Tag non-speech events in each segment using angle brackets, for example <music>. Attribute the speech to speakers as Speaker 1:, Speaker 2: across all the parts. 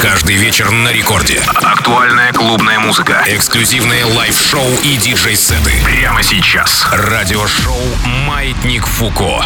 Speaker 1: Каждый вечер на рекорде. Актуальная клубная музыка. Эксклюзивные лайв-шоу и диджей-сеты. Прямо сейчас. Радиошоу «Маятник Фуко».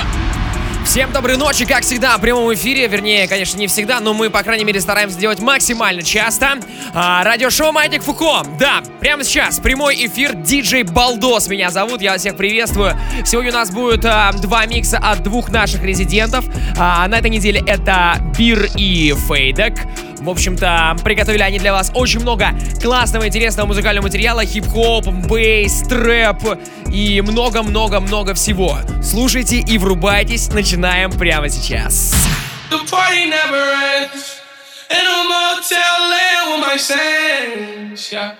Speaker 2: Всем доброй ночи, как всегда, в прямом эфире. Вернее, конечно, не всегда, но мы, по крайней мере, стараемся делать максимально часто. А, радиошоу Маятник Фуко. Да, прямо сейчас прямой эфир. Диджей Балдос меня зовут. Я всех приветствую. Сегодня у нас будет а, два микса от двух наших резидентов. А, на этой неделе это Бир и Фейдек. В общем-то, приготовили они для вас очень много классного, интересного музыкального материала, хип-хоп, бейс, трэп и много-много-много всего. Слушайте и врубайтесь, начинаем прямо сейчас. The party never ends. In a motel land with my sands, yeah.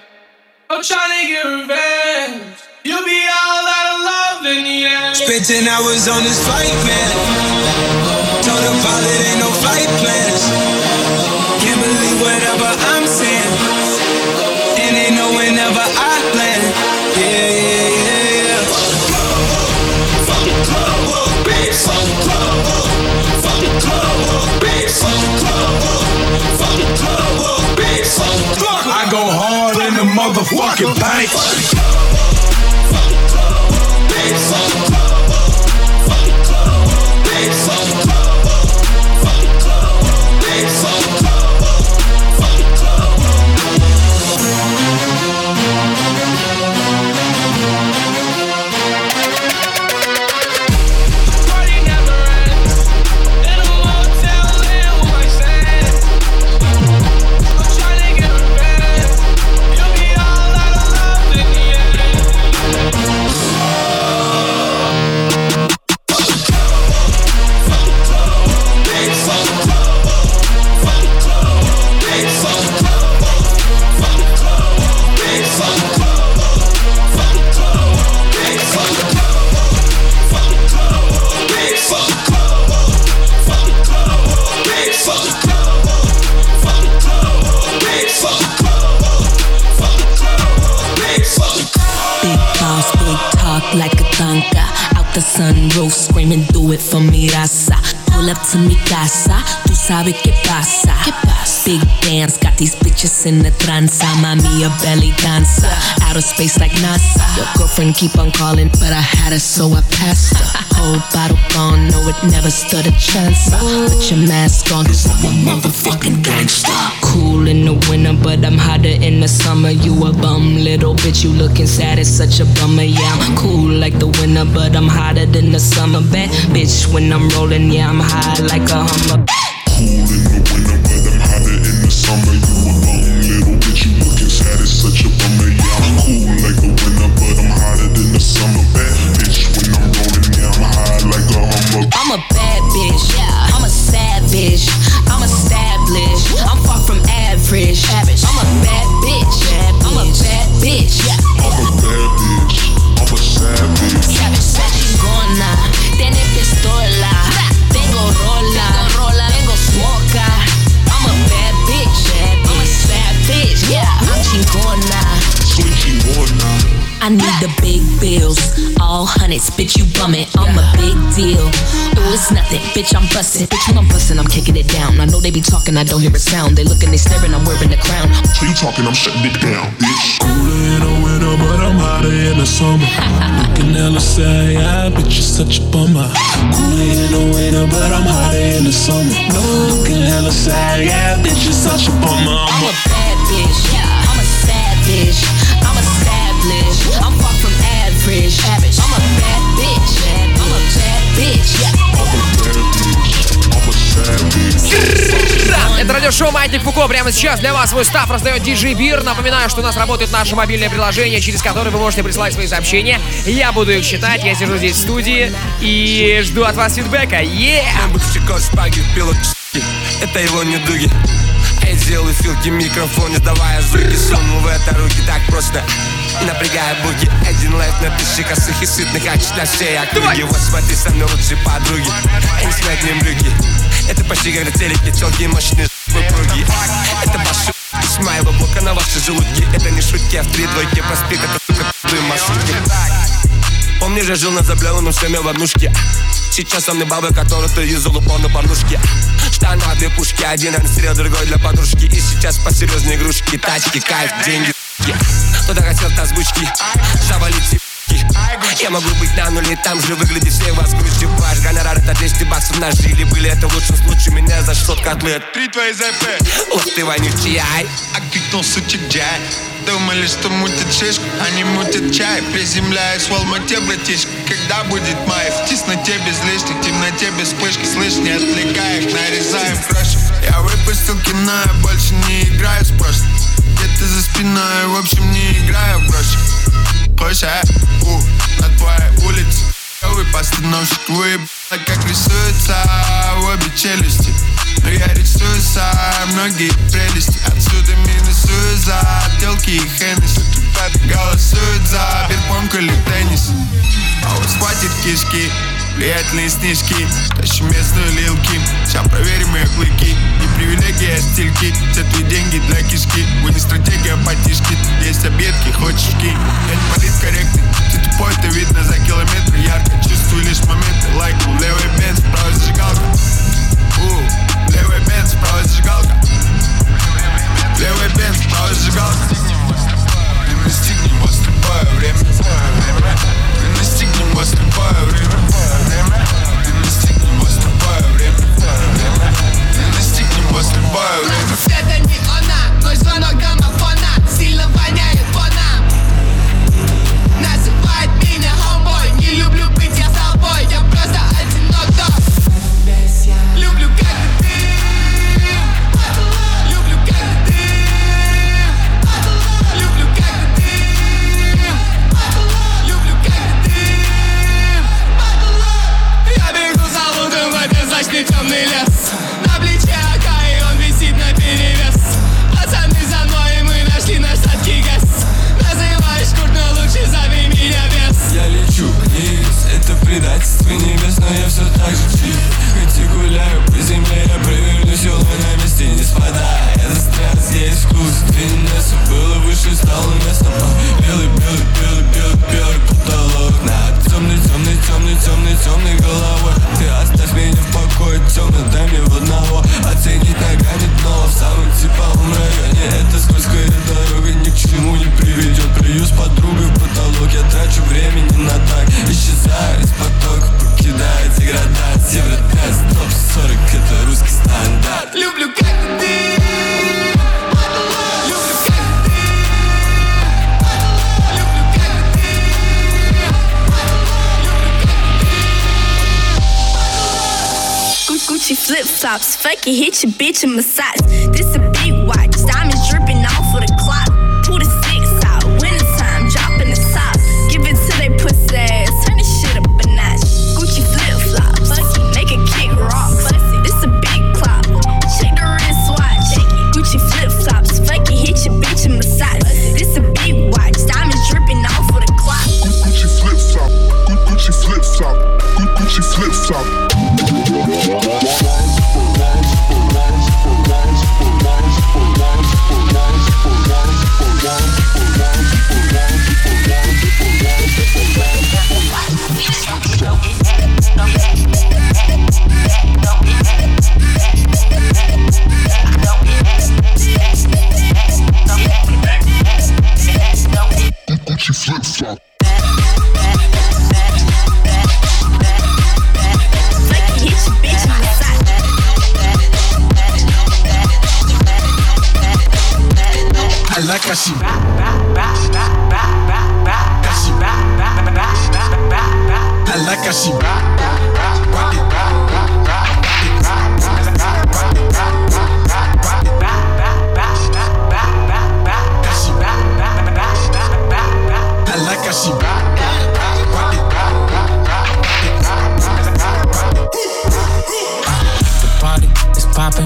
Speaker 2: I'm trying to get revenge. You'll be all out of love in the end. Spent 10 hours on this flight, man. Told the pilot ain't no flight plans. Whatever I'm saying. And they know whenever I land. Yeah, yeah, yeah, yeah. Fuck club. Fuck club. Fuck club. Fuck club. Fuck club. Fuck club I go hard in the motherfucking bank. Fuck the club. Fuck the club.
Speaker 3: These in the tranza. Mami, a belly dancer. Outer space like NASA. Your girlfriend keep on calling, but I had her, so I passed her. <laughs> Whole bottle gone, no, it never stood a chance. Put your mask on, cause I'm a motherfucking gangster. Cool in the winter, but I'm hotter in the summer. You a bum, little bitch, you looking sad, it's such a bummer. Yeah, I'm cool like the winter, but I'm hotter than the summer. Bad bitch, when I'm rolling, yeah, I'm high like a hummer.
Speaker 4: Cool bitch, you
Speaker 3: bumming. I'm a big deal. Oh, it's nothing, bitch, I'm busting. Bitch, when I'm busting, I'm kicking it down. I know they be talking, I don't hear a sound. They looking, they staring, I'm wearing the crown.
Speaker 4: So you talking, I'm shutting it down, bitch.
Speaker 5: Cooler in the winter, but I'm hotter in the summer. Looking hella sad, yeah, bitch, you such a bummer. Cooler in the winter, but I'm hotter in the summer. Looking hella sad, yeah, bitch, you such a bummer.
Speaker 3: I'm a bad bitch, yeah. I'm a savage, I'm established. I'm far from average.
Speaker 2: Это радиошоу Маятник Фуко. Прямо сейчас для вас свой став раздает DJ Бир. Напоминаю, что у нас работает наше мобильное приложение, через которое вы можете присылать свои сообщения. Я буду их читать. Я сижу здесь в студии и жду от вас фидбэка. Yeah!
Speaker 6: Это его недуги А я делаю филки в микрофоне, давая звуки Сунул в это руки так просто напрягая буги Один лайф на тысячи косых и сытных А на всей округе Вот смотри, со мной лучшие подруги Они смотрят мне брюки Это почти как на телеке Телки мощные выпруги Это ваши с моего блока на ваши желудки. Это не шутки, а в три двойки проспект Это сука, маршрутки Помнишь, я жил на заблеванном шлеме в однушке. Сейчас со мной бабы, которые ты юзал упор на порнушке. Штана, две пушки, один анстрел, другой для подружки. И сейчас по серьезной игрушки, тачки, кайф, деньги Кто-то хотел озвучки, завалить я могу быть на нуле, там же выглядит все вас грустью Ваш гонорар это 200 баксов на жили Были это в лучшем случае, меня за 600 котлет.
Speaker 7: Три твои ЗП
Speaker 6: Ух ты, вонючий ай
Speaker 7: А крикнул сучек джай. Думали, что мутят шишку, они мутят чай. Приземляюсь в Алмате, братишка Когда будет май? В тесноте без лишних, темноте без вспышки. Слышь, не отвлекай их, нарезаем крошек Я выпустил кино, я больше не играю с прошлым Где-то за спиной, в общем, не играю в гроши А? У, на твоей улице Новый постановщик выебал, как рисуется в обе челюсти Но я рисую сам многие прелести Отсюда минусую за телки и Хеннесси Ребята голосуют за бирпонг или теннис А вот хватит кишки Влиятельные снежки Тащим местную лилки. Сейчас проверим ее клыки Не привилегия, а стильки. Все твои деньги для кишки Вы не стратегия, потишки. Есть обедки, хочешь Я не политкорректный Ты тупой, это видно за километры. Ярко чувствую лишь моменты Лайк, левый бенз, правая зажигалка. У, левый бенз, правая зажигалка. Левый бенз, правая зажигалка. Мы настигнем вас любое время. Мы Наступаю время, не стигни, наступаю время, не стигни, наступаю время
Speaker 8: Это не она, но звонок домофона Сильно воняет,
Speaker 9: фона. de it, hit your bitch and massage. This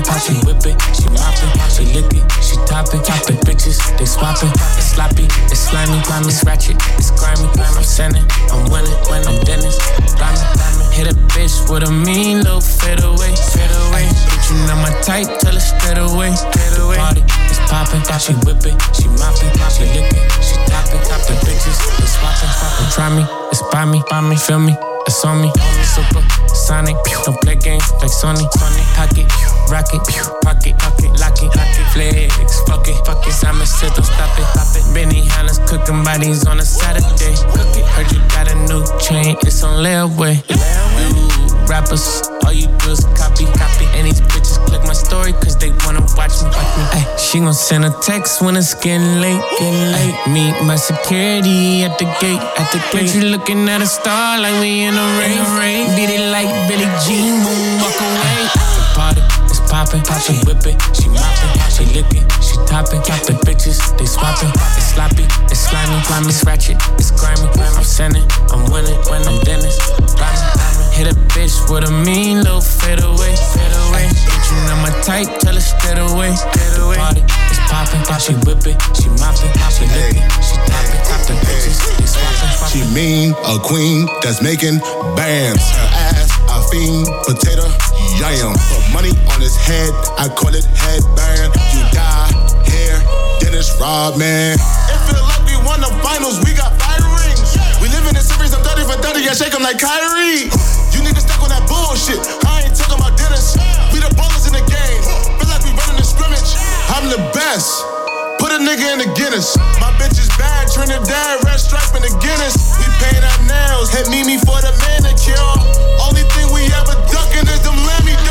Speaker 10: poppin', she whip it, she moppin', she lick it, she toppin', toppin' bitches, they swappin'. It's sloppy, it's slimy, it's ratchet, it's grimy. I'm sending, I'm winning, when I'm Dennis, diamond, diamond. Hit a bitch with a mean little fade away, fade away. Bitch, you know my type, tell her straight away, straight away. Party is poppin', she whip it, she mop it, she lick it, she top it, top the bitches, they swappin', swappin'. Try me, it's by me, by me, feel me, it's on me. Super sonic, don't play games like Sony. Sony, pocket, rocket, pocket, pocket, lock it, lock it, flex, fuck it, fuck it. Simon said don't stop it, stop it. Benihana's cooking bodies on a Saturday. Cook it, heard you got a new chain, it's on layaway. You rappers, all you do is copy, copy. And these bitches click my story cause they wanna watch me, watch. Ay, she gon' send a text when it's getting late, getting late. Meet my security at the gate, at the gate. You looking at a star like we in a rain, Beat it like Billie Jean, moon walk away. Party, it's poppin', she whip it, she moppin', she lick it, she toppin'. The bitches, they swappin', it's sloppy, it's slimy, slimy, it's ratchet, it's grimy. I'm sending, I'm winning, when I'm Dennis, Hit a bitch with a mean little fade away, fade away. Bitch, you know my type, tell her straight away, straight away. Party, it's poppin', she whip it, she mop it, she lick it, she top it, top the bitches, they swappin',
Speaker 11: She mean, a queen that's making bands. Her ass, a fiend, potato, yam. Put money on his head, I call it headband. You die here, Dennis Rodman. It feel like we won the finals, we got fire rings. We live in a series, I'm 30 for 30, I shake 'em like Kyrie. You niggas stuck on that bullshit, I ain't talking about Dennis. We the ballers in the game, feel like we running the scrimmage. I'm the best. Put a nigga in the Guinness. My bitch is bad, Trinidad, red stripe in the Guinness. We paint our nails, hit Mimi for the manicure. Only thing we ever ducking is them dogs.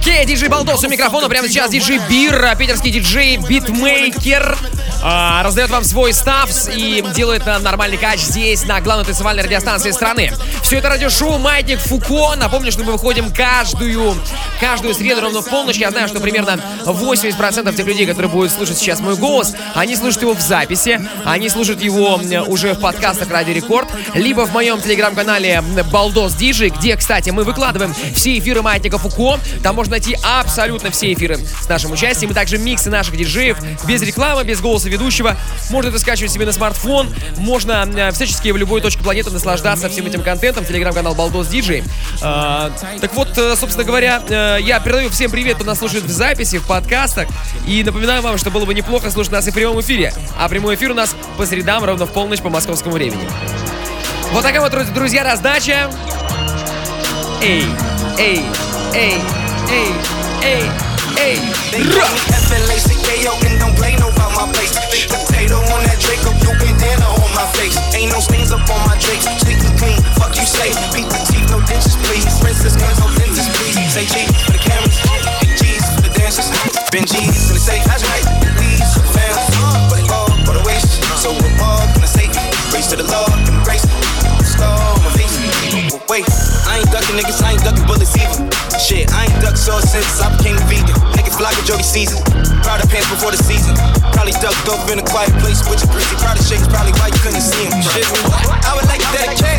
Speaker 2: Окей, диджей Балдос у микрофона. Прямо сейчас диджей Бир, питерский диджей, битмейкер. а, раздает вам свой став и делает на нормальный кач здесь, на главной танцевальной радиостанции страны. Все это радиошоу «Маятник Фуко». Напомню, что мы выходим каждую, каждую среду ровно в полночь. Я знаю, что примерно 80% тех людей, которые будут слушать сейчас мой голос, они слушают его в записи, они слушают его уже в подкастах Радио Рекорд, либо в моем телеграм-канале Балдос Диджей, где, кстати, мы выкладываем все эфиры Маятника Фуко. Там можно найти абсолютно все эфиры с нашим участием, и также миксы наших диджеев без рекламы, без голоса ведущего. Можно это скачивать себе на смартфон, можно э, всячески в любой точке планеты наслаждаться всем этим контентом. Телеграм-канал Балдос Диджей. А, так вот, э, собственно говоря, э, я передаю всем привет, кто нас слушает в записи, в подкастах. И напоминаю вам, что было бы неплохо слушать нас и в прямом эфире. А прямой эфир у нас по средам ровно в полночь по московскому времени. Вот такая вот, друзья, раздача. Эй, эй, эй, Ayy, ayy, ayy. They
Speaker 12: got me effing KO, and don't play no about my face. Eat potato on that Draco, you been dinner on my face. Ain't no stains up on my drapes. Sweet and clean, fuck you say. Beat the teeth, no ditches, please. Princess guns, no dentist, please. Say G for the cameras, and G's for the dancers. Benji's G's for the safe, I just like for the fans. But it all for the waste. So we're all gonna say, race to the Lord, embrace. Star on my face, wait. I ain't ducking niggas, I ain't ducking bullets either. Shit, I ain't ducked sauce since I became a vegan. Niggas fly with Jody season. Proud of pants before the season. Probably ducked up in a quiet place with your greasy. Proud of shakes, probably why you couldn't see him. Shit, I would like to dedicate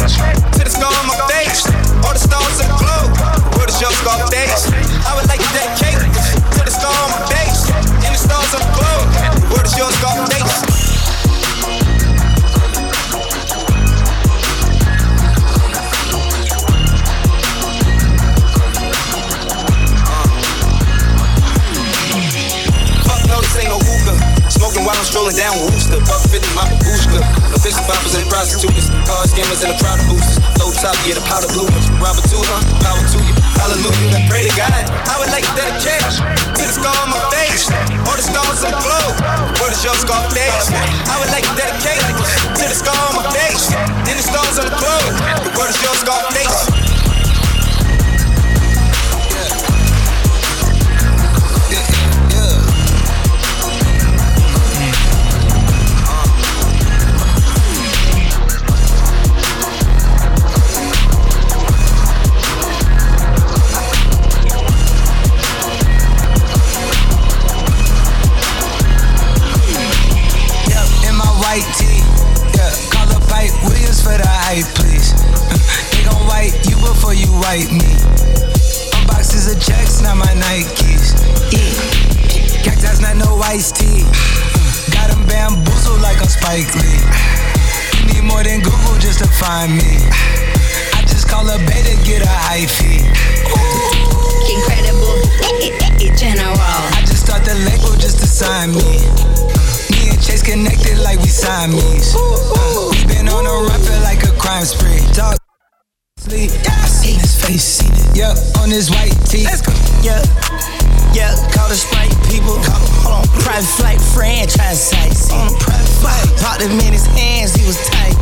Speaker 13: Sprite people. Hold on. Private flight franchise sites. On a private flight. Popped him in his hands, he was tight.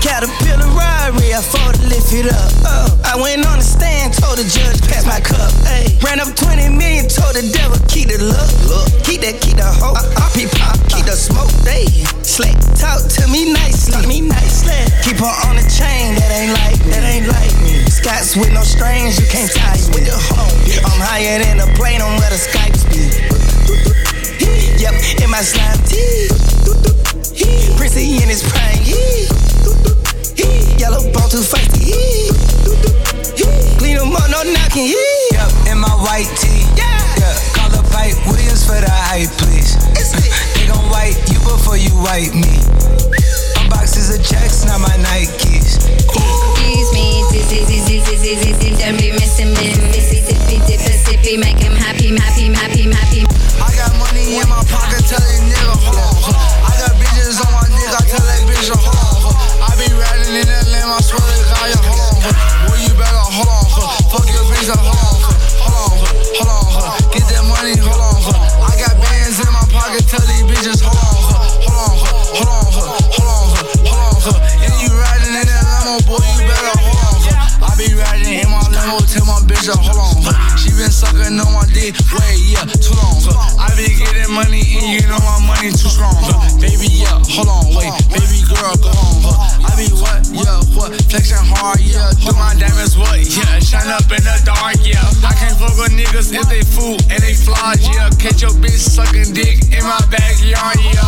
Speaker 13: Caterpillar robbery, I fought to lift it up. Oh, I went on the stand, told the judge, pass my cup. Ay. Ran up 20 million, told the devil, keep the look. look. Keep that, keep the hope. I, be pop, keep the smoke. They slay. Talk to me nicely, me nicely. Keep her on the chain, that ain't like me. That ain't like me. Scots with no strings, you can't tie me. I'm higher than a plane on where the Skypes be. Yep, in my slime tee. Prissy in his prime. Yellow bone too feisty. Clean them up, no knocking.
Speaker 14: Yup, in my white tee. Yeah. Call up Pipe Williams for the hype, please. <laughs> they gon' wipe you before you wipe me. My boxes of checks, not my Nikes.
Speaker 15: Excuse me, don't be missing me. Missy, dippy, dipper, sippy, make him happy, happy, happy, happy.
Speaker 16: I got money in my pocket, tell that nigga, hold on. Huh. I tell that bitch, hold on. I be riding in that lamb, I swear to God, yeah, hold on. Boy, you better hold on. Fuck your bitch, hold on. Hold on, hold on. Get that money, hold on. I got bands in my pocket, tell these bitches, hold on. Hold on, hold on, hold on, hold on. And you riding in that limo, boy, you better hold on. I be riding in my limo, tell my bitch, hold on. She been sucking on my dick, way, yeah, too long. I be getting money and you know my money too strong. Baby, yeah, hold on, wait, girl, go on. Huh. I be what, yeah, what, flexing hard, yeah, do my diamonds, what, yeah, shine up in the dark, yeah. I can't fuck with niggas if they fool and they flaws, yeah. Catch your bitch sucking dick in my backyard, yeah.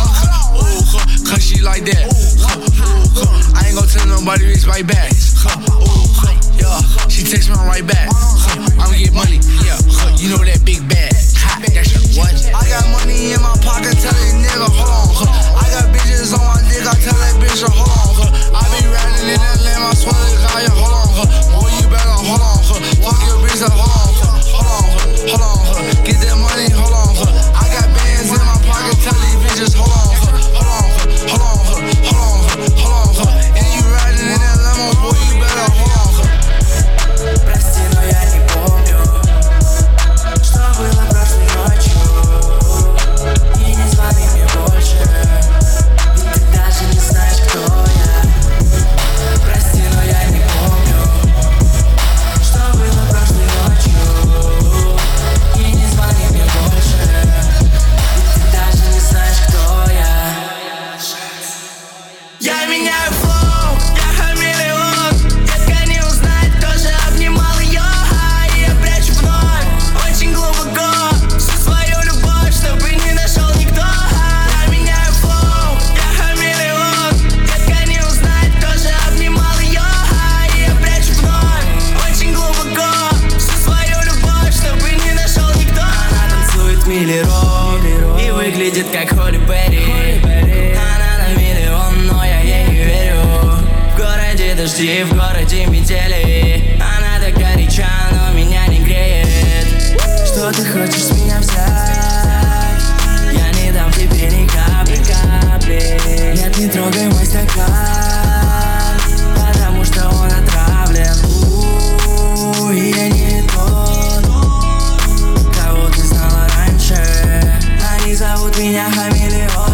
Speaker 16: Ooh, huh, cause she like that. Huh, ooh, huh. I ain't gon' tell nobody bitch right back. Huh, ooh, huh, yeah. She text me right back. Huh, I'ma get money, yeah. Huh, you know that big bag. Ha, that's your what? I got money in my pocket, tell that nigga, hold on. Huh. I got bitches on my dick, I tell that bitch, hold on. Huh. I be riding in that lamb, I swear to God, yeah, hold on. Huh.
Speaker 17: Меня Хамелеон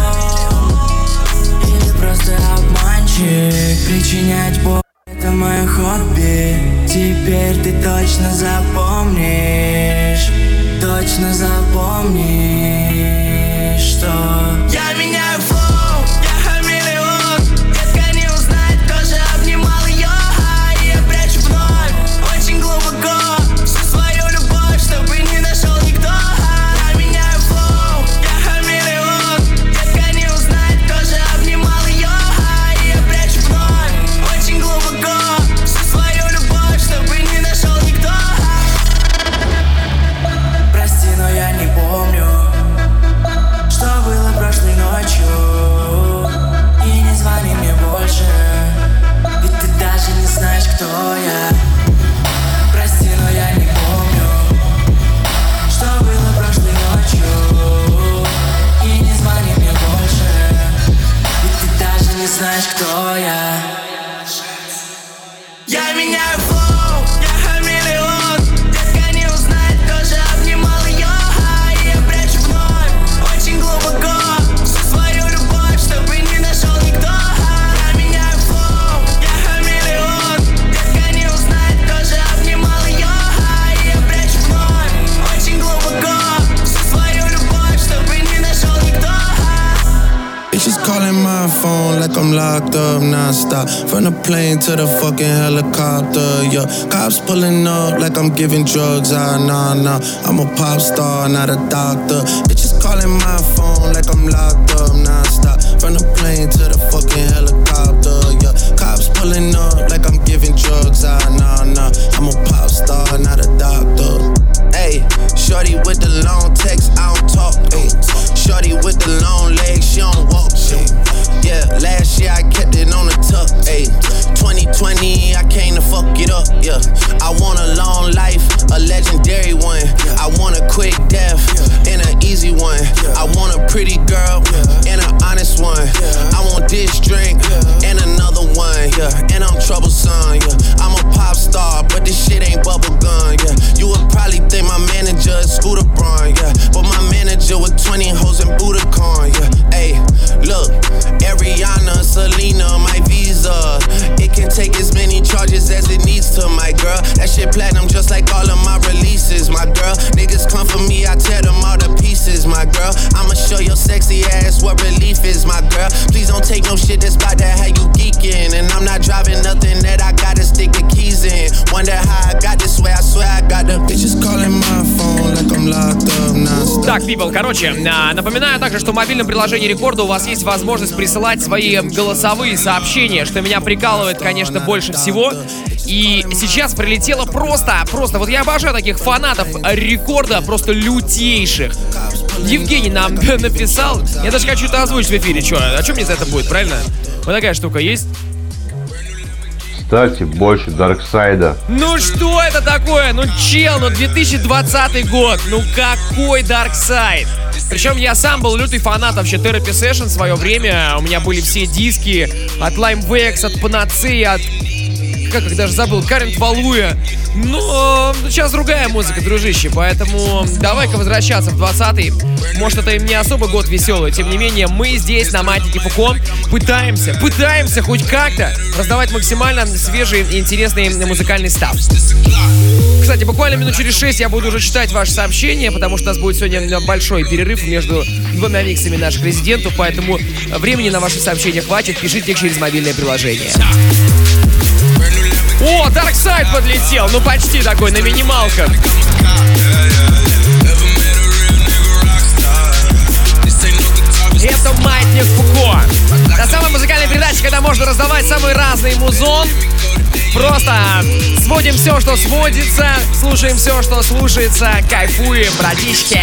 Speaker 17: Или просто обманщик. Причинять боль это мое хобби. Теперь ты точно запомнишь
Speaker 18: giving drugs. Ah, nah, nah. I'm a pop star, not a doctor.
Speaker 2: Так, people, короче, а, напоминаю также, что в мобильном приложении Рекорда у вас есть возможность присылать свои голосовые сообщения, что меня прикалывает, конечно, больше всего. И сейчас прилетело просто, просто, вот я обожаю таких фанатов Рекорда, просто лютейших. Евгений нам <laughs> написал, я даже хочу это озвучить в эфире, что, о чем мне за это будет, правильно? Вот такая штука есть.
Speaker 19: Кстати, больше Дарксайда.
Speaker 2: Ну что это такое? Ну чел, ну 2020 год, ну какой Side? Причем я сам был лютый фанат вообще Therapy Session в свое время. У меня были все диски от Lime Vex, от Panacea, от как их даже забыл, Карент Валуя. Но сейчас другая музыка, дружище, поэтому давай-ка возвращаться в 20-й. Может, это и не особо год веселый, тем не менее, мы здесь, на Матике Фуко, пытаемся, пытаемся хоть как-то раздавать максимально свежий и интересный музыкальный став. Кстати, буквально минут через 6 я буду уже читать ваши сообщения, потому что у нас будет сегодня большой перерыв между двумя миксами наших резидентов, поэтому времени на ваши сообщения хватит, пишите их через мобильное приложение. О, Side подлетел, ну почти такой, на минималках. Это Маятник Фуко. Это самая музыкальная передача, когда можно раздавать самый разный музон. Просто сводим все, что сводится, слушаем все, что слушается, кайфуем, братишки.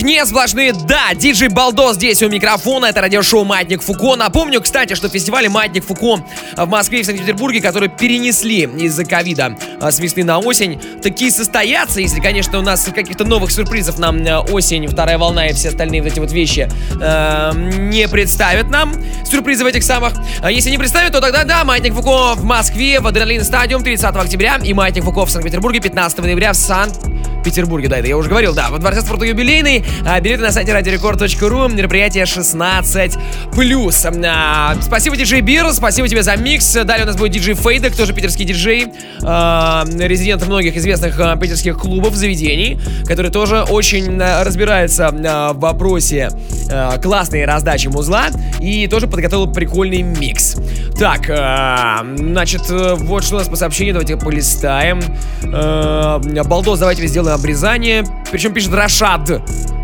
Speaker 2: Никаких не сплошные да. Диджей Балдо здесь у микрофона. Это радиошоу Маятник Фуко. Напомню, кстати, что фестивали Маятник Фуко в Москве и в Санкт-Петербурге, которые перенесли из-за ковида а, с весны на осень, такие состоятся, если, конечно, у нас каких-то новых сюрпризов нам а, осень, вторая волна и все остальные вот эти вот вещи э, не представят нам. Сюрпризы в этих самых. А Если не представят, то тогда да, Маятник Фуко в Москве в Адреналин Стадиум 30 октября и Маятник Фуко в Санкт-Петербурге 15 ноября в Санкт-Петербурге. Да, это я уже говорил, да. В Дворце спорта юбилейный. А, билеты на сайте радиорекорд.ру. Мероприятие 16 плюс. А, спасибо, диджей Бир. Спасибо тебе за микс. Далее у нас будет диджей Фейдек, тоже питерский диджей. а, резидент многих известных а, питерских клубов, заведений, который тоже очень а, разбирается а, в вопросе а, классной раздачи музла и тоже подготовил прикольный микс. Так, а, значит, э, вот что у нас по сообщению, давайте полистаем. А, Балдос, давайте сделаем обрезание. Причем пишет Рашад.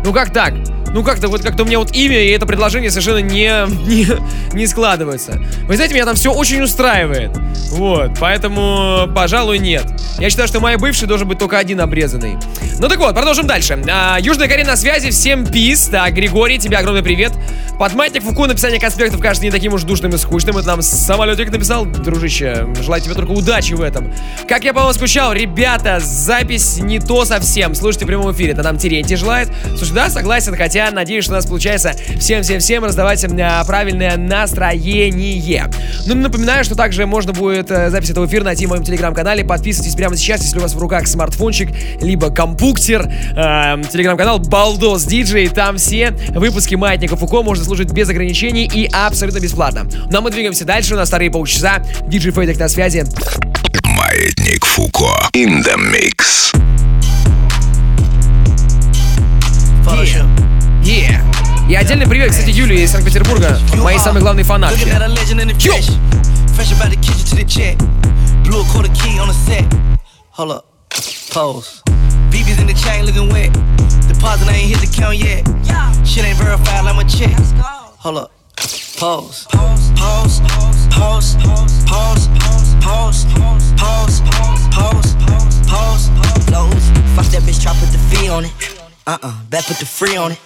Speaker 2: Ну как так? Ну как-то вот как-то у меня вот имя и это предложение совершенно не, не, не складываются. Вы знаете, меня там все очень устраивает. Вот, поэтому, пожалуй, нет. Я считаю, что моей бывший должен быть только один обрезанный. Ну так вот, продолжим дальше. А, Южная Корея на связи, всем пис. Так, Григорий, тебе огромный привет. Подматник Фуку написание конспектов кажется не таким уж душным и скучным. Это нам самолетик написал, дружище. Желаю тебе только удачи в этом. Как я по вам скучал, ребята, запись не то совсем. Слушайте в прямом эфире, это нам Терентий желает. Слушай, да, согласен, хотя надеюсь, что у нас получается всем-всем-всем раздавать а, правильное настроение. Ну, напоминаю, что также можно будет э, запись этого эфира найти в моем телеграм-канале. Подписывайтесь прямо сейчас, если у вас в руках смартфончик, либо компуктер. Э, телеграм-канал Балдос Диджей. Там все выпуски Маятника Фуко можно слушать без ограничений и абсолютно бесплатно. Ну а мы двигаемся дальше. У нас вторые полчаса. Диджей Фейдек на связи.
Speaker 1: Маятник Фуко. In the mix.
Speaker 2: Yeah. И отдельный привет, кстати, Юлии из Санкт-Петербурга, моей самой главной фанатки.
Speaker 20: Looking at a legend in the
Speaker 2: Yo.
Speaker 20: trash. Fresh about the kitchen to the check. Blew a quarter key on the set. Hold up. Pose. BB's in the chain looking wet. Deposit I ain't hit the count yet. Shit ain't verified like my check. Hold up. Pose. Pose. Pose. Pose. Pose. Pose. Pose. Pose. Pose. Uh-uh, bet put the free on it.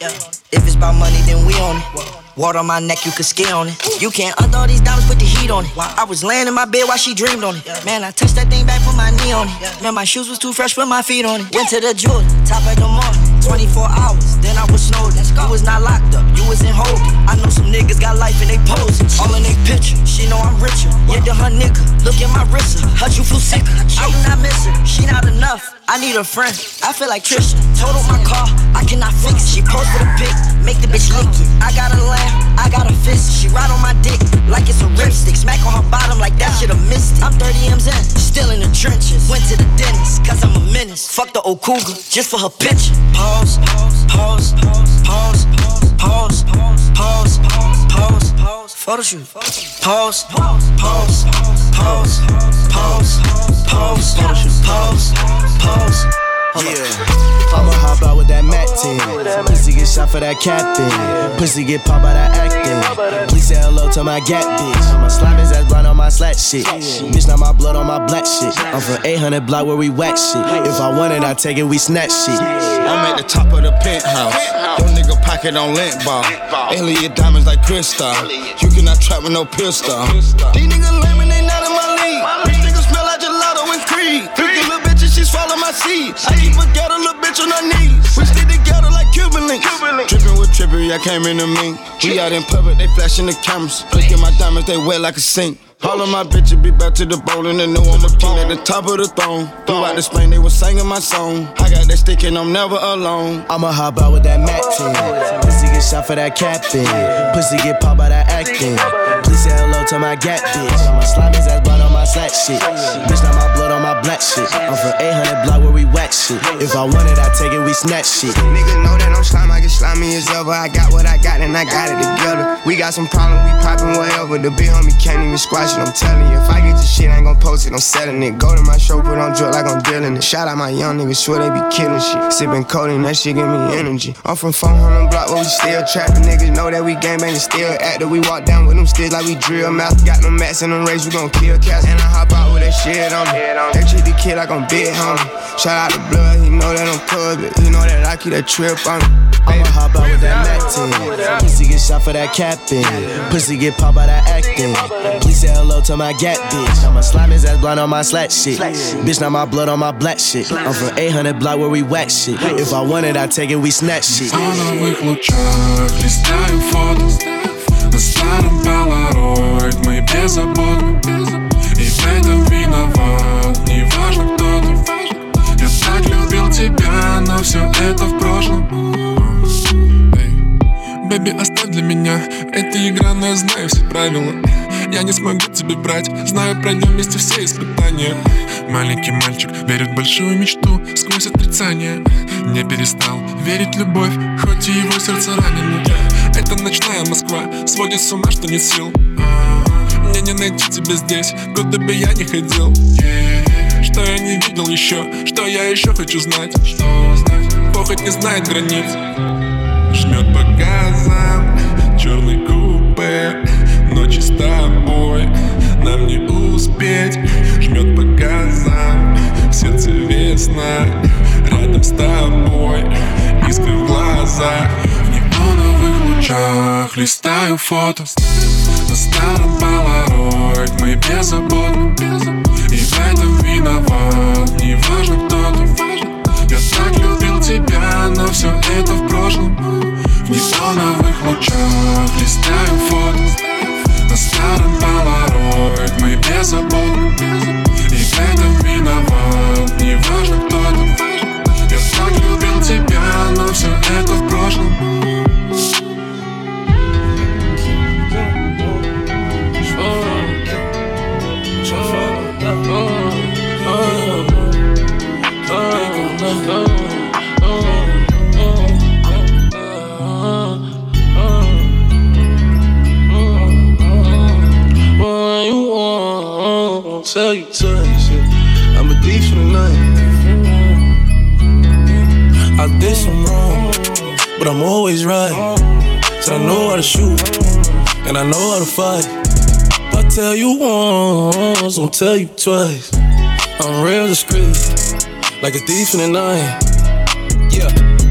Speaker 20: If it's about money, then we on it. Water on my neck, you can ski on it. You can't undo all these diamonds, put the heat on it. I was laying in my bed while she dreamed on it. Man, I touched that thing back, put my knee on it. Man, my shoes was too fresh, put my feet on it. Went to the jewel, top of the morning. 24 hours, then I was snowed. You was not locked up, you was in holding. I know some niggas got life and they poses. All in they picture, she know I'm richer. Yeah, the her nigga, look at my wrist. Hurt you feel sick, I do not miss her, she not enough. I need a friend, I feel like Trisha. Totaled my car, I cannot fix it. She post for the pic, make the bitch lick it. I got a lamb, I got a fist. She ride on my dick like it's a ripstick. Smack on her bottom like that shit a missed it. I'm 30 M's in, still in the trenches. Went to the dentist, cause I'm a menace. Fuck the old cougar, just for her picture. Pose, pose, pose, pose, pose, pose, pose, photo shoot. Pose, pose, pose, pose, pose, pose, photo shoot. Pose, pose.
Speaker 21: Yeah. I'ma hop out with that Mac 10. Pussy get shot for that captain. Pussy get popped by that acting. Please say hello to my gap bitch. My slime is ass blind on my slack shit. Bitch, not my blood on my black shit. I'm from 800 block where we whack shit. If I want it, I take it, we snatch shit.
Speaker 11: I'm at the top of the penthouse. Your nigga pocket on lint ball. Alien diamonds like crystal. You cannot trap with no pistol. These niggas she swallow my seed. I keep a ghetto little bitch on her knees. We stick together like Cuban links. Drippin' with trippery, I came in to me. We out in public, they flashing the cameras. Look at my diamonds, they wet like a sink. All of my bitches be back to the bowling and know I'm a king at the top of the throne. Throughout the Spain, they was singing my song. I got that stick and I'm never alone.
Speaker 21: I'ma hop out with that Mac 10. Pussy get shot for that captain. Pussy get popped by that acting. Please say hello to my gap bitch. My slime is ass blood on my slack shit. Bitch, not my blood on my black shit. I'm from 800 block where we whack shit. If I want it, I take it, we snatch shit.
Speaker 22: Nigga know that I'm slime, I get slimy as ever. I got what I got and I got it together. We got some problems, we poppin' whatever. The big homie can't even squash it, I'm telling you. If I get your shit, I ain't gon' post it, I'm selling it. Go to my show, put on drill like I'm dealing it. Shout out my young niggas, swear they be killing shit. Sippin' codeine, that shit give me energy. I'm from 400 block where we still trappin'. Niggas know that we gang bangin', still active. We walk down with them sticks like we drill mouth. Got no mats in them race, we gon' kill cats And I hop out with that shit on me. They treat the kid like I'm big homie. Shout out to blood, he know that I'm cuz, but he know that I keep that trip on him.
Speaker 21: I'ma hop out with that Mac 10. Pussy get shot for that captain. Pussy get popped by that acting. Please say hello to my gap bitch. I'ma slime his ass blind on my slack shit. Bitch, not my blood on my black shit. I'm from 800 block where we whack shit. If I want it, I take it, we snatch shit.
Speaker 5: В новых лучах листаю фото На старом полароид мы беззаботны И в виноват, неважно кто ты Я так любил тебя, но все это в прошлом. Бэби, оставь для меня. Эта игра, но я знаю все правила. Я не смогу тебе брать, знаю, пройдем вместе все испытания. Маленький мальчик верит в большую мечту сквозь отрицание. Не перестал верить в любовь, хоть и его сердце ранено. Это ночная Москва, сводит с ума, что нет сил Мне не найти тебя здесь, куда бы я ни ходил. Что я не видел еще, что я еще хочу знать. Похоть не знает границ. Жмет по газам, черный купе Ночи с тобой, нам не успеть Жмет по газам, в сердце весна Рядом с тобой, искры в глазах В неоновых лучах листаю фото На старом полароид мы беззаботны И в этом виноват, неважно кто ты. Я так любил тебя, но все это в прошлом. В неоновых лучах листаю фото. На старом полароид мы беззаботны И в этом виноват, неважно кто ты. Я так любил тебя, но все это в прошлом
Speaker 23: I'm always right. So I know how to shoot, and I know how to fight. If I tell you once, I'll tell you twice. I'm real discreet, like a thief in the night.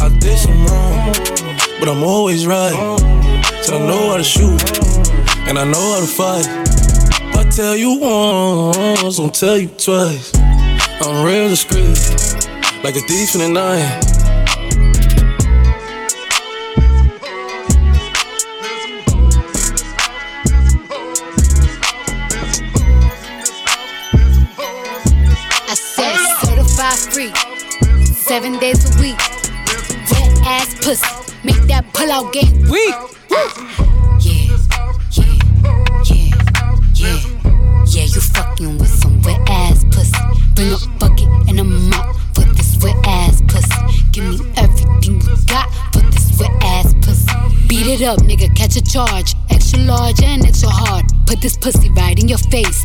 Speaker 23: I did some wrong, but I'm always right. So I know how to shoot, and I know how to fight. If I tell you once, I'll tell you twice. I'm real discreet, like a thief in the night.
Speaker 24: Seven days a pussy, make that pull out game weak. Yeah, yeah, yeah, yeah, yeah. You fucking with some wet ass pussy. Bring a bucket and a mop for this wet ass pussy. Give me everything you got for this wet ass pussy. Beat it up, nigga, catch a charge. Extra large and extra hard. Put this pussy right in your face.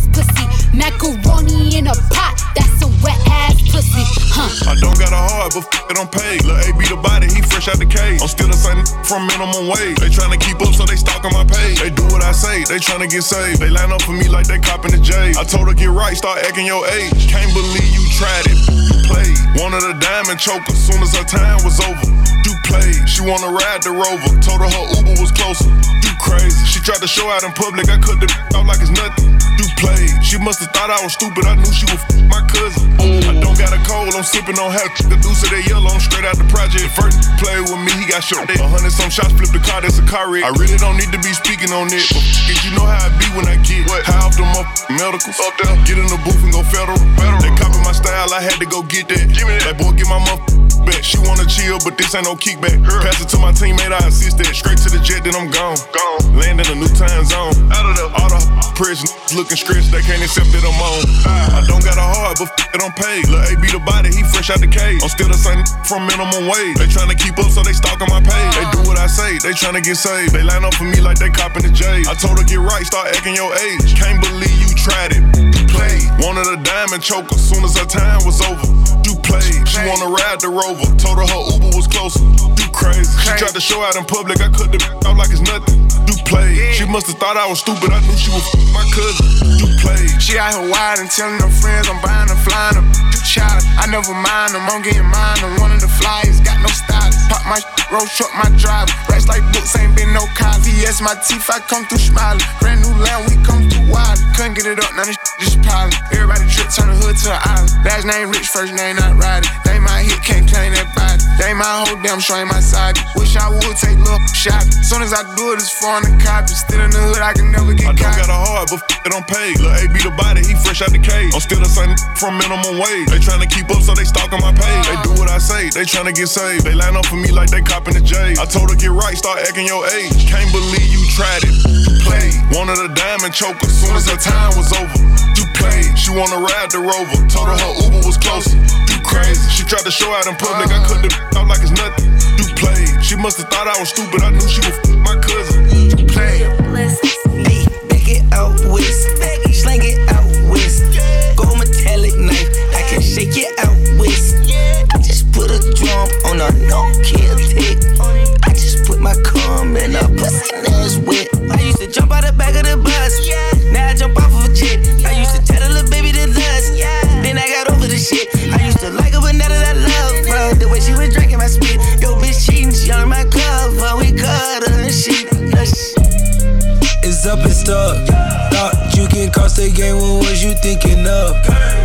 Speaker 25: Got a heart, but f- it I'm paid. Lil' A be the body, he fresh out the cage. I'm still the same from minimum wage. They tryna keep up, so they stalking my page. They do what I say, they tryna get saved. They line up for me like they copping the J. I told her get right, start acting your age. Can't believe you tried it. You played. Wanted a diamond choker, soon as her time was over. You played. She wanna ride the rover. Told her her Uber was closer. You crazy. She tried to show out in public. I cut the out like it's nothing. You played. She must have thought I was stupid. I knew she was my cousin. I don't got a cold. I'm sipping on half the deuce of that yellow. I'm straight out the project. First play with me, he got shot. A hundred some shots, flip the car. That's a car wreck. I really don't need to be speaking on it. But f- it, you know how I be when I get high off them up medicals. Up there. Get in the booth and go federal. federal. They copy my style. I had to go get that. Give me that. Like boy, get my mother back. She wanna chill, but this ain't no kickback. Pass it to my teammate, I assist that. Straight to the jet, then I'm gone. Gone. Land in a new time zone. Out of the all the prison looking stressed, they can't accept that I'm on. I don't got a heart, but f- it I'm paid. Lil' A be the body, he fresh out the cage. I'm still the same from minimum wage. They tryna keep up, so they stalking my page. They do what I say, they tryna get saved. They line up for me like they copping the J. I told her get right, start acting your age. Can't believe you tried it. Play. Wanted a diamond choker, soon as her time was over. She wanna ride the rover. Told her her Uber was closer. You crazy. She tried to show out in public. I cut the out like it's nothing. You play. She must have thought I was stupid. I knew she was my cousin. You play.
Speaker 22: She out here wide and telling her friends I'm buying her, flying her. Child, I never mind them, I'm getting mine. I'm one of the flyers, got no style. Pop my road truck, my driver. Racks like books, ain't been no cars. VS, my teeth, I come through smiling. Brand new land, we come through wild. Couldn't get it up, now this piling. Everybody drip, turn the hood to an island. Last name rich, first name not riding. They my hit, can't claim that body. They my whole damn show ain't my side. Wish I would take little shot. Soon as I do it, it's foreign the copy. Still in the hood, I can never get
Speaker 25: I
Speaker 22: caught.
Speaker 25: got a heart, but f- it I'm paid. Lil' A be the body, he fresh out the cage. I'm still the same from minimum wage. They tryna keep up, so they stalking my page. They do what I say, they tryna get saved. They line up for me like they copping the J. I told her get right, start acting your age. Can't believe you tried it. Play. Wanted a diamond choker, soon as her time was over. Played. She wanna ride the rover. Told her her Uber was closer. You crazy. She tried to show out in public. I cut the out like it's nothing. You played. She must have thought I was stupid. I knew she was my cousin. You played.
Speaker 13: Hey, back it out west. Slang it out west. Gold metallic knife. I can shake it out west. I just put a drum on a no kill tick. I just put my cum in a pussy that's wet. I used to jump out the back of the bus. Now I jump off of a jet.
Speaker 26: It's up and stuck. Thought you can cross the game, what was you thinking of?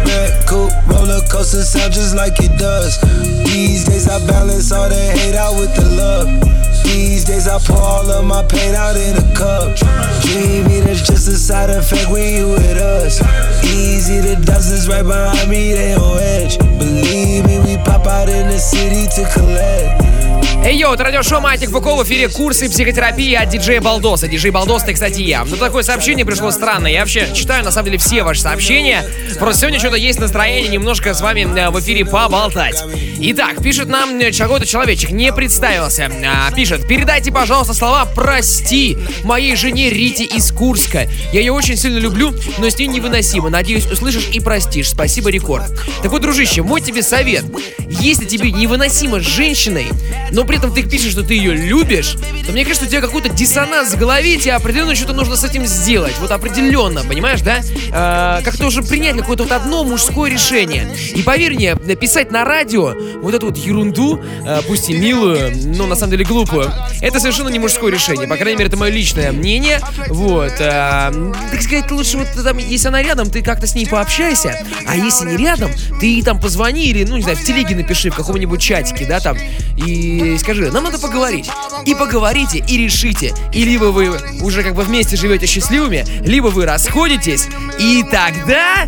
Speaker 26: Red coupe, roller coaster sound just like it does. These days I balance all the hate out with the love. These days I pour all of my pain out in a cup. Dreamy, that's just a side effect when you with us. Easy, the dozens right behind me, they on edge. Believe me, we pop out in the city to collect.
Speaker 2: Эй, йоу, это радиошоу Маятник Фуко в эфире курсы психотерапии от диджея Балдоса. Диджей Балдос, ты, кстати, я. Но такое сообщение пришло странно. Я вообще читаю, на самом деле, все ваши сообщения. Просто сегодня что-то есть настроение немножко с вами э, в эфире поболтать. Итак, пишет нам э, какой-то человечек, не представился. А, пишет, передайте, пожалуйста, слова «прости» моей жене Рите из Курска. Я ее очень сильно люблю, но с ней невыносимо. Надеюсь, услышишь и простишь. Спасибо, Рекорд. Так вот, дружище, мой тебе совет. Если тебе невыносимо с женщиной, но при этом ты пишешь, что ты ее любишь, то мне кажется, у тебя какой-то диссонанс в голове, и тебе определенно что-то нужно с этим сделать. Вот определенно, понимаешь, да? Э, как-то уже принять какое-то вот одно мужское решение. И поверь мне, писать на радио вот эту вот ерунду, э, пусть и милую, но на самом деле глупую, это совершенно не мужское решение. По крайней мере, это мое личное мнение. Вот. э, так сказать, лучше вот там, если она рядом, ты как-то с ней пообщайся. А если не рядом, ты ей там позвони или, ну, не знаю, в телеге напиши, в каком-нибудь чатике, да, там, и скажи, нам надо поговорить. И поговорите, и решите. И либо вы уже как бы вместе живете счастливыми, либо вы расходитесь, и тогда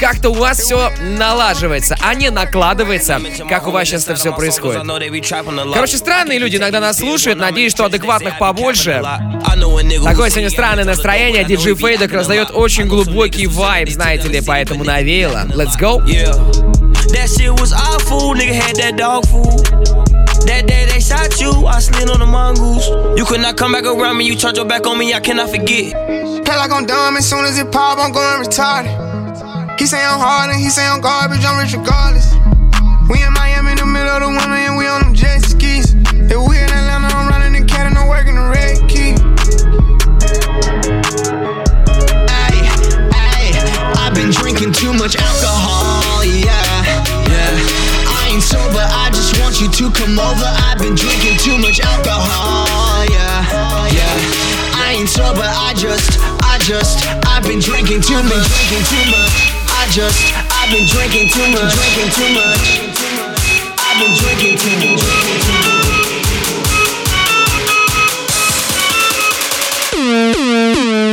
Speaker 2: как-то у вас все налаживается, а не накладывается, как у вас сейчас это все происходит. Короче, странные люди иногда нас слушают, надеюсь, что адекватных побольше. Такое сегодня странное настроение, диджей Фейдок раздает очень глубокий вайб, знаете ли, поэтому навеяло. Let's go!
Speaker 27: That shit was awful, nigga had that dog food. That day they shot you, I slid on the mongoose. You could not come back around me, you turned your back on me, I cannot forget.
Speaker 22: Play like I'm dumb, as soon as it pop, I'm going retarded. He say I'm hard and he say I'm garbage, I'm rich regardless. We in Miami in the middle of the winter and we on them jet skis. If we in Atlanta, I'm running the cat and I'm working the red key.
Speaker 18: Ay, ay, I've been drinking too much alcohol, yeah, yeah. Sober, I just want you to come over. I've been drinking too much alcohol, yeah, yeah. I ain't sober, I just, I just, I've been drinking too much, drinking too much. I just, I've been drinking too much, drinking too much. I've been drinking too much.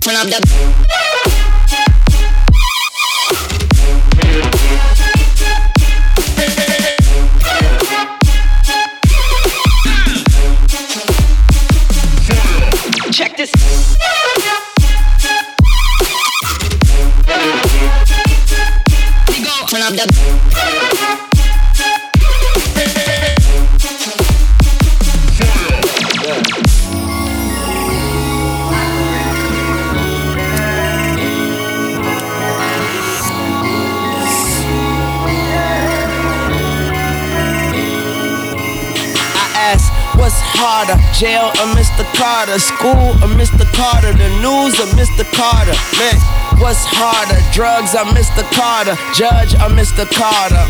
Speaker 18: Turn up the. Jail or Mr. Carter? School or Mr. Carter? The news or Mr. Carter? Man, what's harder, drugs or Mr. Carter? Judge or Mr. Carter?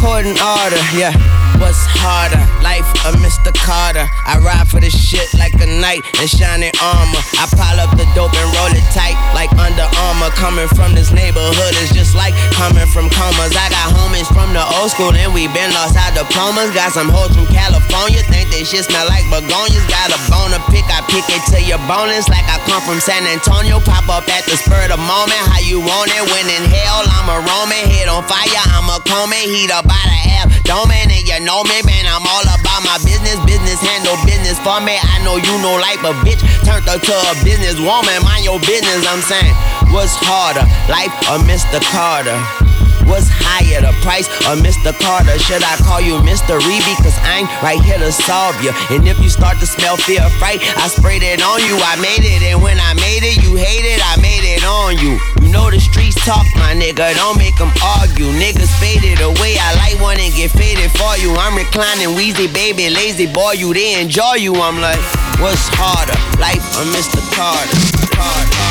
Speaker 18: Court and order, yeah. What's harder, life or Mr. Carter? I ride for this shit like a knight in shining armor. I pile up the dope and roll it tight like Under Armour. Coming from this neighborhood is just like coming from comas. I got homies from the old school and we been lost our diplomas. Got some hoes from California, think they shit smell like begonias. Got a bone to pick, I pick it to your boneless like I come from San Antonio. Pop up at the spur of the moment, how you want it? When in hell, I'm a Roman, head on fire, I'm a Coleman, heat up by the half. Domain, and you know me, man, I'm all about my business. Business handle business for me. I know you know like a bitch turned her to a business woman. Mind your business, I'm saying. What's harder, life or Mr. Carter? What's higher, the price or Mr. Carter? Should I call you Mystery? Because I'm right here to solve you. And if you start to smell fear, fright, I sprayed it on you. I made it, and when I made it, you hate it. I made it on you. Know the streets talk, my nigga. Don't make them argue. Niggas faded away. I like one and get faded for you. I'm reclining, wheezy, baby, lazy boy. You they enjoy you. I'm like, what's harder, life or Mr. Carter? Carter.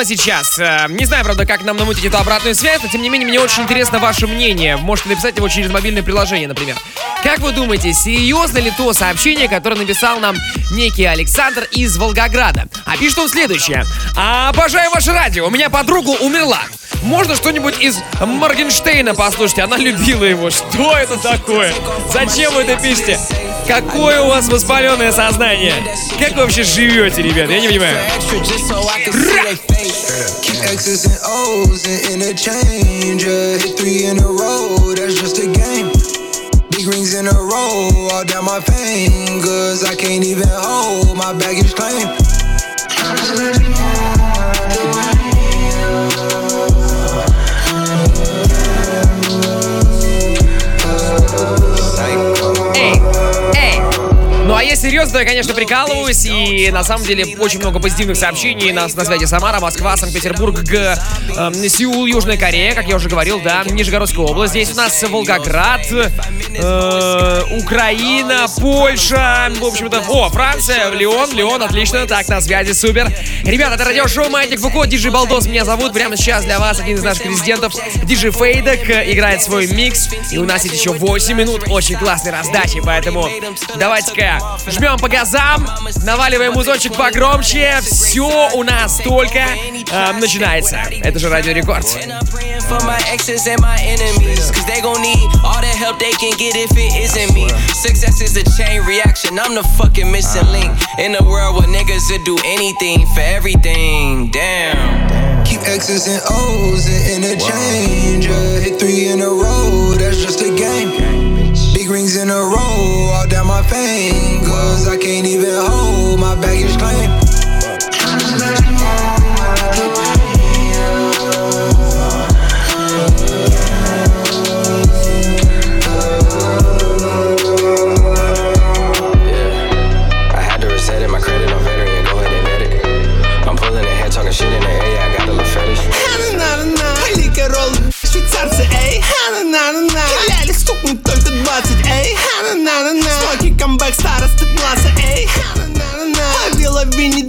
Speaker 2: Прямо сейчас. Э, Не знаю, правда, как нам намутить эту обратную связь, но тем не менее, мне очень интересно ваше мнение. Можете написать его через мобильное приложение, например. Как вы думаете, серьезно ли то сообщение, которое написал нам некий Александр из Волгограда? А пишет он следующее. Обожаю ваше радио, у меня подруга умерла. Можно что-нибудь из Моргенштейна послушать? Она любила его. Что это такое? Зачем вы это пишете? Какое у вас воспаленное сознание? Как вы вообще живете, ребят? Я не понимаю.
Speaker 28: Keep X's and O's and interchange. Uh, hit three in a row, that's just a game. Big rings in a row, all down my fingers. I can't even hold my baggage claim.
Speaker 2: Серьезно, я, конечно, прикалываюсь, и на самом деле очень много позитивных сообщений. Нас на связи Самара, Москва, Санкт-Петербург, Г, э, Сеул, Южная Корея, как я уже говорил, да, Нижегородская область. Здесь у нас Волгоград, э, Украина, Польша, в общем-то, о, Франция, Леон, Леон, отлично, так, на связи, супер. Ребята, это радиошоу Маятник Фуко, Диджи Балдос меня зовут, прямо сейчас для вас один из наших резидентов, Диджи Фейдек, э, играет свой микс, и у нас есть еще 8 минут очень классной раздачи, поэтому давайте-ка жмем по газам, наваливаем музончик погромче, все у нас только э, начинается. Это же Радио Рекорд.
Speaker 29: for my exes and my enemies. Cause they gon' need all the help they can get if it isn't me. Success is a chain reaction. I'm the fucking missing link in a world where niggas would do anything for everything. Damn.
Speaker 28: Keep X's and O's and interchange. Uh, hit three in a row, that's just a game. Rings in a row, all down my fingers. I can't even hold my baggage claim.
Speaker 8: 20, эй Ха-на-на-на-на Смоки камбэк старосты класса, ей Ловила винит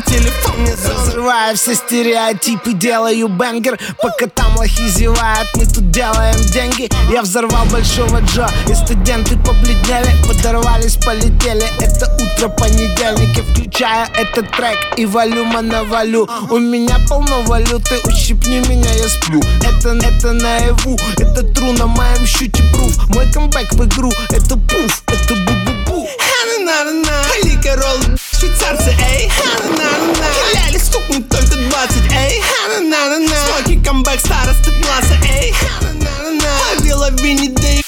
Speaker 8: трипе, телефон мне
Speaker 13: Разрываю все стереотипы, делаю бенгер. Пока там лохи зевают, мы тут делаем деньги. Я взорвал большого Джо, и студенты побледнели. Подорвались, полетели, это утро понедельника Включаю этот трек и валюма навалю У меня полно валюты, ущипни меня, я сплю. Это, это наяву, это тру на моем щуте пруф Мой камбэк в игру, это пуф, это бу-бу-бу
Speaker 8: Хана-на-на-на Лика ролл, швейцарцы, эй Хана-на-на-на Ляли стукнет только 20, эй Хана-на-на-на Смоки камбэк старосты класса, эй Хана-на-на-на Ловила Винни, да эй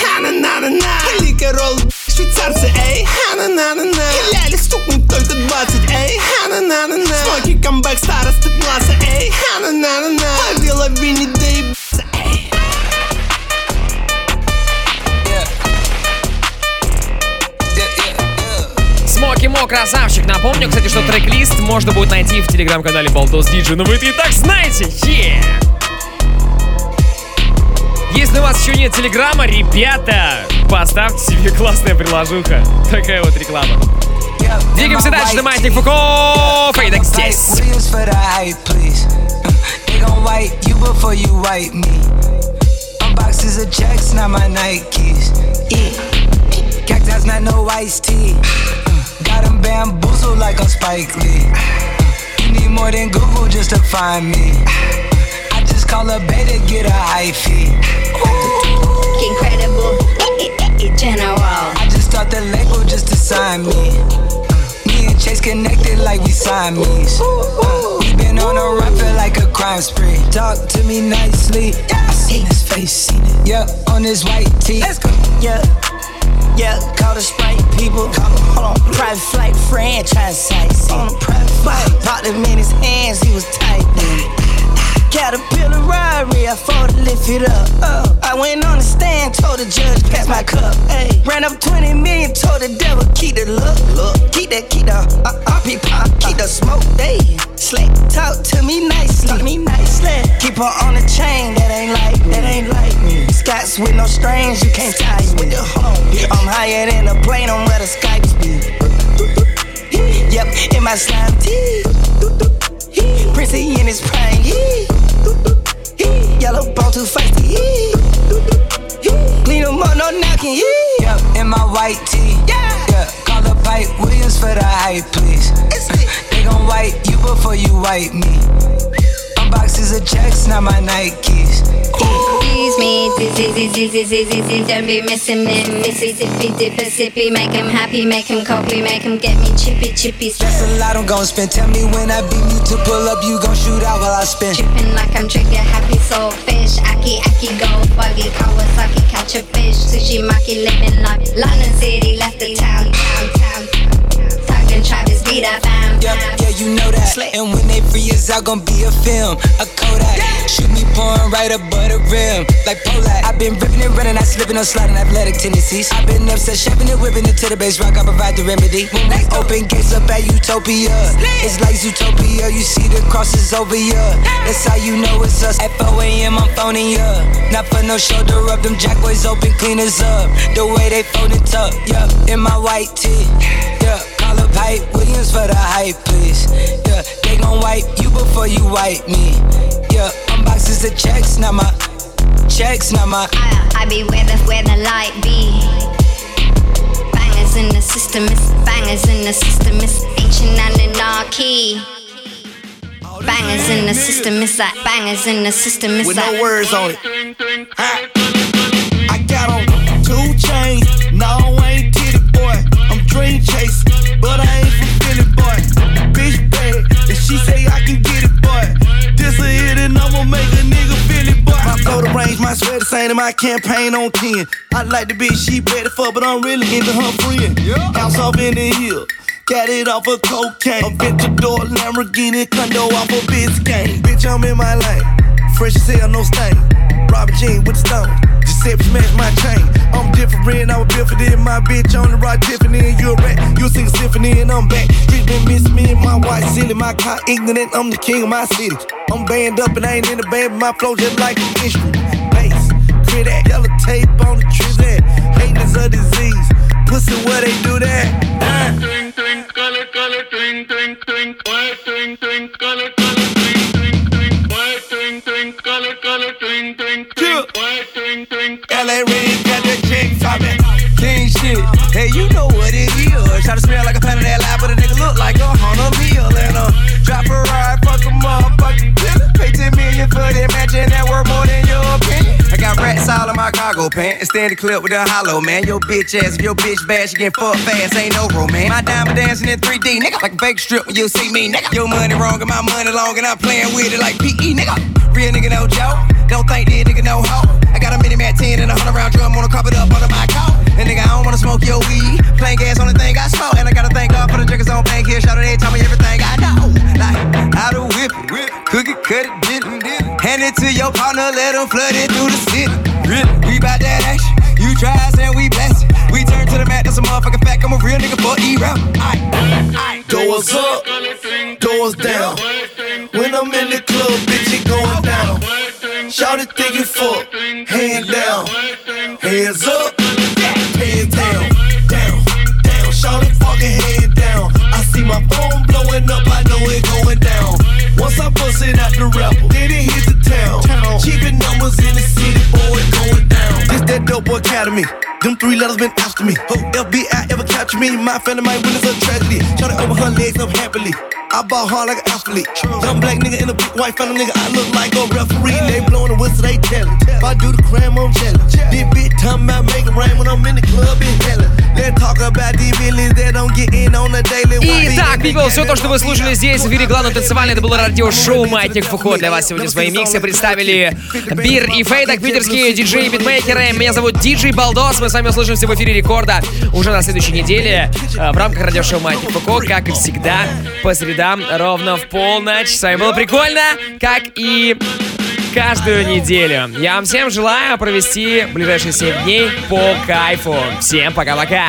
Speaker 8: Хана-на-на-на Лика ролл, швейцарцы, эй Хана-на-на-на Ляли стукнет только 20, эй Хана-на-на-на Смоки камбэк старосты класса, эй Хана-на-на-на Ловила Винни, да и
Speaker 2: Смоки Мо, красавчик. Напомню, кстати, что трек-лист можно будет найти в телеграм-канале Балдос Диджи. Ну вы это и так знаете, е! Если у вас еще нет телеграма, ребята, поставьте себе классная приложуха. Такая вот реклама. Двигаемся дальше Маятник Фуко. Фейдек здесь.
Speaker 28: Unboxes <laughs> of checks, not my Nikes. Yeah. Cactus, not no iced tea. <laughs> Got 'em bamboozled like I'm Spike Lee. You need more than Google just to find me. I just call a beta, get a hyphy.
Speaker 15: Incredible, general.
Speaker 28: I just start the label just to sign me. Me and Chase connected like we Siamese. Uh, we been on a run, feel like a crime spree. Talk to me nicely. I seen his face, seen it. Yeah, on his white tee. Let's go.
Speaker 13: Yeah, yeah, call the Sprite people. Hold on, private flight franchise sites. On a private flight, popped him in his hands, he was tight. Caterpillar Rari, I fought to lift it up. Oh, I went on the stand, told the judge, pass my cup. Hey, ran up 20 million, told the devil, keep the look, look, keep that, keep the uh, uh RP pop, uh, keep the smoke. Hey, slick, talk to me nicely, talk me nicely. Keep her on the chain, that ain't like, that ain't like me. Scots with no strings, you can't tie me. I'm higher than a plane, I'm where the Skypes be. Yep, in my slime tee. Princey in his prime, yeah. Yellow bone too feisty, yeah. Clean them up, no knocking, yeah.
Speaker 28: Yeah, in my white tee. Yeah, yeah. Call up Hype Williams for the hype, please. they gon' wipe you before you wipe me. Unboxes of checks, not my Nikes.
Speaker 15: Excuse me, dizzy, dizzy, dizzy, dizzy, don't be missing me. Mississippi, dipper, sippy, make him happy, make him copy, make him get me chippy, chippy.
Speaker 28: That's a lot I'm gon' spend. Tell me when I beat you to pull up, you gon' shoot out while I spin.
Speaker 15: Tripping like I'm trigger happy, soul fish. Aki, aki, go buggy, Kawasaki, catch a fish. Sushi, maki, living life. London City, left the town, town, town. Be that fam,
Speaker 28: Yep, yeah, you know that. And when they free us out, gon' be a film, a Kodak. Shoot me pouring right above the rim, like Pollock. I've been ripping and running, I slipping on sliding athletic tendencies. I've been upset, shoving and whipping it to the base rock. I provide the remedy. When we open gates up at Utopia, it's like Zootopia. You see the crosses over ya. That's how you know it's us. At 4 a.m. I'm phoning ya. Not for no shoulder up, them jack boys open cleaners up. The way they fold it up, yeah. In my white tee, yeah. Hype Williams for the hype, please. Yeah, they gon' wipe you before you wipe me. Yeah, unboxes of checks, not my checks, not my.
Speaker 15: I be where the where the light be. Bangers in the system, it's bangers in the system, it's ancient anarchy. Bangers in the system, it's like bangers in the system, it's
Speaker 8: With
Speaker 15: like
Speaker 8: no words on it. Ha. I got on two chains. Range, my sweater same in my campaign on 10. I like the bitch she ready for, but I'm really into her friend. House off in the hill. Got it off of cocaine. Aventador, Lamborghini, condo off of Biscayne. Bitch, I'm in my lane. Fresh as hell, no stain. Robert Jean with the stone.
Speaker 26: Step, smash my chain. I'm different, I was built for this. My bitch on the rock, Tiffany, you a rat. You sing symphony, and I'm back. Street been miss me and my white city. My car ignorant, I'm the king of my city. I'm banned up and I ain't in the band, but my flow just like an instrument. Bass, clear that yellow tape on the trees. That hating is a disease. Pussy, where they do that? Uh.
Speaker 8: Twink, twink, color, color, twink, twink, twink, white, twink, twink, color, color, twink, twink, twink, white, twink, twink, color, color, twink, twink, twink, white,
Speaker 26: LA talking.
Speaker 28: King shit. Hey, you know what it is. Try to smell like a pound of that lie, but a nigga look like a uh, drop a ride, fuck a. Pay 10 million for that worth more than your opinion. I got rats all in my cargo pants. Stand the clip with a hollow, man. Your bitch ass, if your bitch bad, she get fucked fast. Ain't no romance. My diamond dancing in 3D, nigga. Like a fake strip when you see me, nigga. Your money wrong and my money long, and I'm playing with it like PE, nigga. Real nigga, no joke. Don't think this nigga no hoe. I got a mini mat 10 and a 100 round drum on a carpet up under my coat. And nigga, I don't wanna smoke your weed. Plain gas on the thing I smoke. And I gotta thank God for the drinkers on bank here. Shout out, they tell me everything I know. Like, how to whip it, cook it, cut it, dip it. Hand it to your partner, let him flood it through the city. Really, we bout that action. You try and we blast it. We turn to the mat, that's a motherfucking fact. I'm a real nigga for E-rap.
Speaker 26: Doors up, doors down. When I'm in the club, bitch, it going down. Shout it, think it fuck. Hand down, hands up, hands down, down, down. Shout it, fucking hand down. I see my phone blowing up, I know it going down. Once I bust it out the rapper, then it hit the town. Keeping numbers in the city, boy, going down. This that dope boy academy. Them three letters been after me. Hope FBI ever capture me. My family might witness a tragedy. Shot it over her legs up happily. I ball hard like an athlete. Young black nigga in a big white family nigga. I look like a referee. They blowing the whistle, they tellin'. If I do the crime, I'm jealous. This bitch talking about making rain when I'm in the club in hella.
Speaker 2: Итак, people, все то, что вы слушали здесь в эфире главного танцевального, это было радиошоу Маятник Фуко. Для вас сегодня свои миксы представили Бир и Фейдак, питерские диджеи битмейкеры. Меня зовут Диджей Балдос. Мы с вами услышимся в эфире рекорда уже на следующей неделе э, в рамках радиошоу Маятник Фуко, как и всегда, по средам ровно в полночь. С вами было прикольно, как и каждую неделю. Я вам всем желаю провести ближайшие 7 дней по кайфу. Всем пока-пока!